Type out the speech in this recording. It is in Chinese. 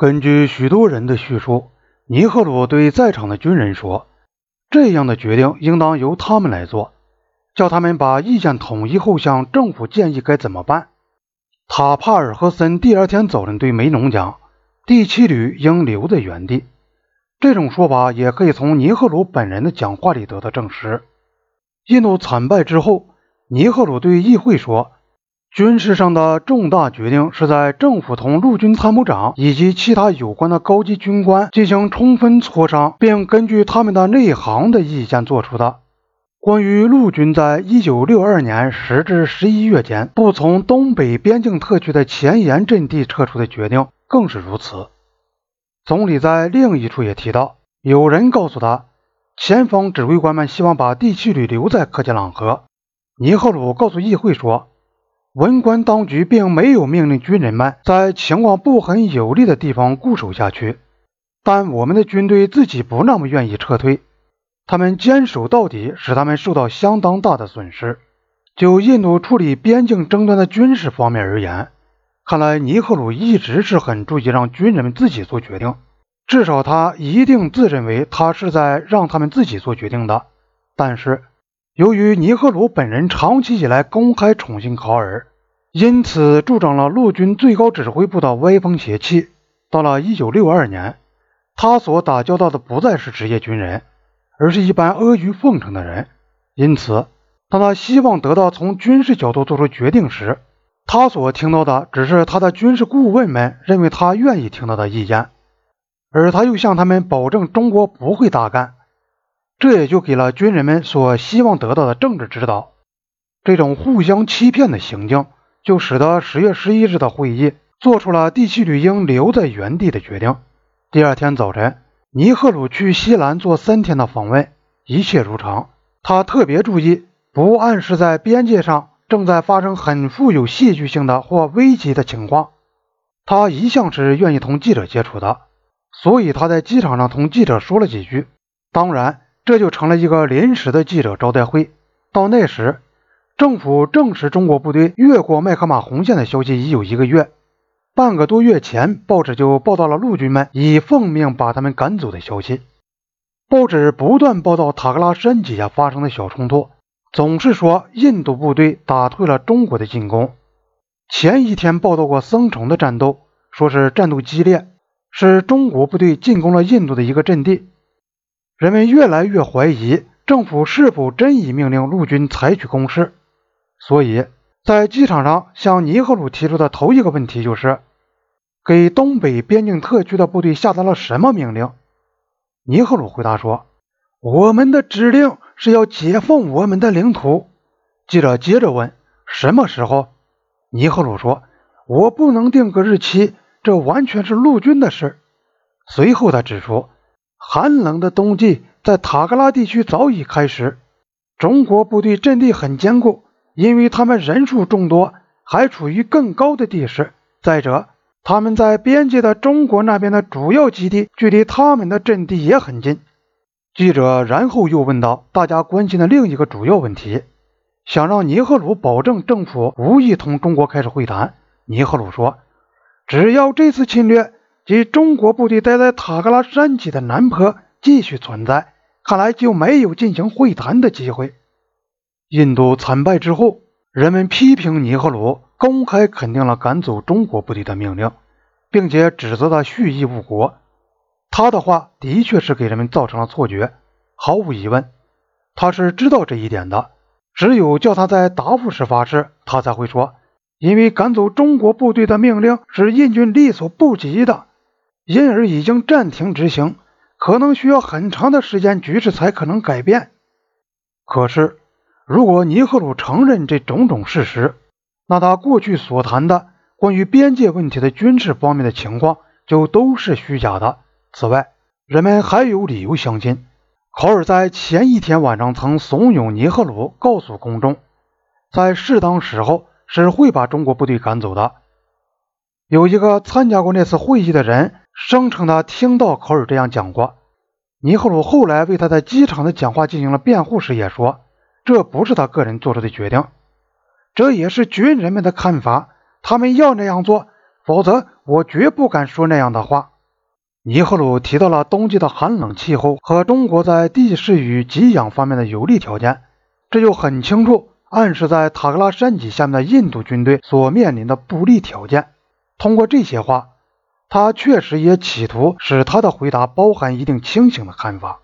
根据许多人的叙述，尼赫鲁对在场的军人说：“这样的决定应当由他们来做，叫他们把意见统一后向政府建议该怎么办。”塔帕尔和森第二天早晨对梅农讲：“第七旅应留在原地。”这种说法也可以从尼赫鲁本人的讲话里得到证实。印度惨败之后，尼赫鲁对议会说。军事上的重大决定是在政府同陆军参谋长以及其他有关的高级军官进行充分磋商，并根据他们的内行的意见做出的。关于陆军在1962年10至11月间不从东北边境特区的前沿阵地撤出的决定更是如此。总理在另一处也提到，有人告诉他，前方指挥官们希望把第七旅留在克杰朗河。尼赫鲁告诉议会说。文官当局并没有命令军人们在情况不很有利的地方固守下去，但我们的军队自己不那么愿意撤退。他们坚守到底，使他们受到相当大的损失。就印度处理边境争端的军事方面而言，看来尼赫鲁一直是很注意让军人们自己做决定，至少他一定自认为他是在让他们自己做决定的。但是。由于尼赫鲁本人长期以来公开宠幸考尔，因此助长了陆军最高指挥部的歪风邪气。到了1962年，他所打交道的不再是职业军人，而是一般阿谀奉承的人。因此，当他希望得到从军事角度做出决定时，他所听到的只是他的军事顾问们认为他愿意听到的意见，而他又向他们保证中国不会大干。这也就给了军人们所希望得到的政治指导。这种互相欺骗的行径，就使得十月十一日的会议做出了第七旅应留在原地的决定。第二天早晨，尼赫鲁去西兰做三天的访问，一切如常。他特别注意不暗示在边界上正在发生很富有戏剧性的或危急的情况。他一向是愿意同记者接触的，所以他在机场上同记者说了几句。当然。这就成了一个临时的记者招待会。到那时，政府证实中国部队越过麦克马洪线的消息已有一个月。半个多月前，报纸就报道了陆军们已奉命把他们赶走的消息。报纸不断报道塔克拉山底下发生的小冲突，总是说印度部队打退了中国的进攻。前一天报道过僧城的战斗，说是战斗激烈，是中国部队进攻了印度的一个阵地。人们越来越怀疑政府是否真已命令陆军采取攻势，所以在机场上向尼赫鲁提出的头一个问题就是：给东北边境特区的部队下达了什么命令？尼赫鲁回答说：“我们的指令是要解放我们的领土。”记者接着问：“什么时候？”尼赫鲁说：“我不能定个日期，这完全是陆军的事。”随后他指出。寒冷的冬季在塔克拉地区早已开始。中国部队阵地很坚固，因为他们人数众多，还处于更高的地势。再者，他们在边界的中国那边的主要基地距离他们的阵地也很近。记者然后又问到大家关心的另一个主要问题，想让尼赫鲁保证政府无意同中国开始会谈。尼赫鲁说：“只要这次侵略。”即中国部队待在塔克拉山脊的南坡继续存在，看来就没有进行会谈的机会。印度惨败之后，人们批评尼赫鲁公开肯定了赶走中国部队的命令，并且指责他蓄意误国。他的话的确是给人们造成了错觉，毫无疑问，他是知道这一点的。只有叫他在答复时发誓，他才会说，因为赶走中国部队的命令是印军力所不及的。因而已经暂停执行，可能需要很长的时间，局势才可能改变。可是，如果尼赫鲁承认这种种事实，那他过去所谈的关于边界问题的军事方面的情况就都是虚假的。此外，人们还有理由相信，考尔在前一天晚上曾怂恿尼赫鲁告诉公众，在适当时候是会把中国部队赶走的。有一个参加过那次会议的人。声称他听到考尔这样讲过。尼赫鲁后来为他在机场的讲话进行了辩护时也说，这不是他个人做出的决定，这也是军人们的看法。他们要那样做，否则我绝不敢说那样的话。尼赫鲁提到了冬季的寒冷气候和中国在地势与给养方面的有利条件，这就很清楚暗示在塔克拉山脊下面的印度军队所面临的不利条件。通过这些话，他确实也企图使他的回答包含一定清醒的看法。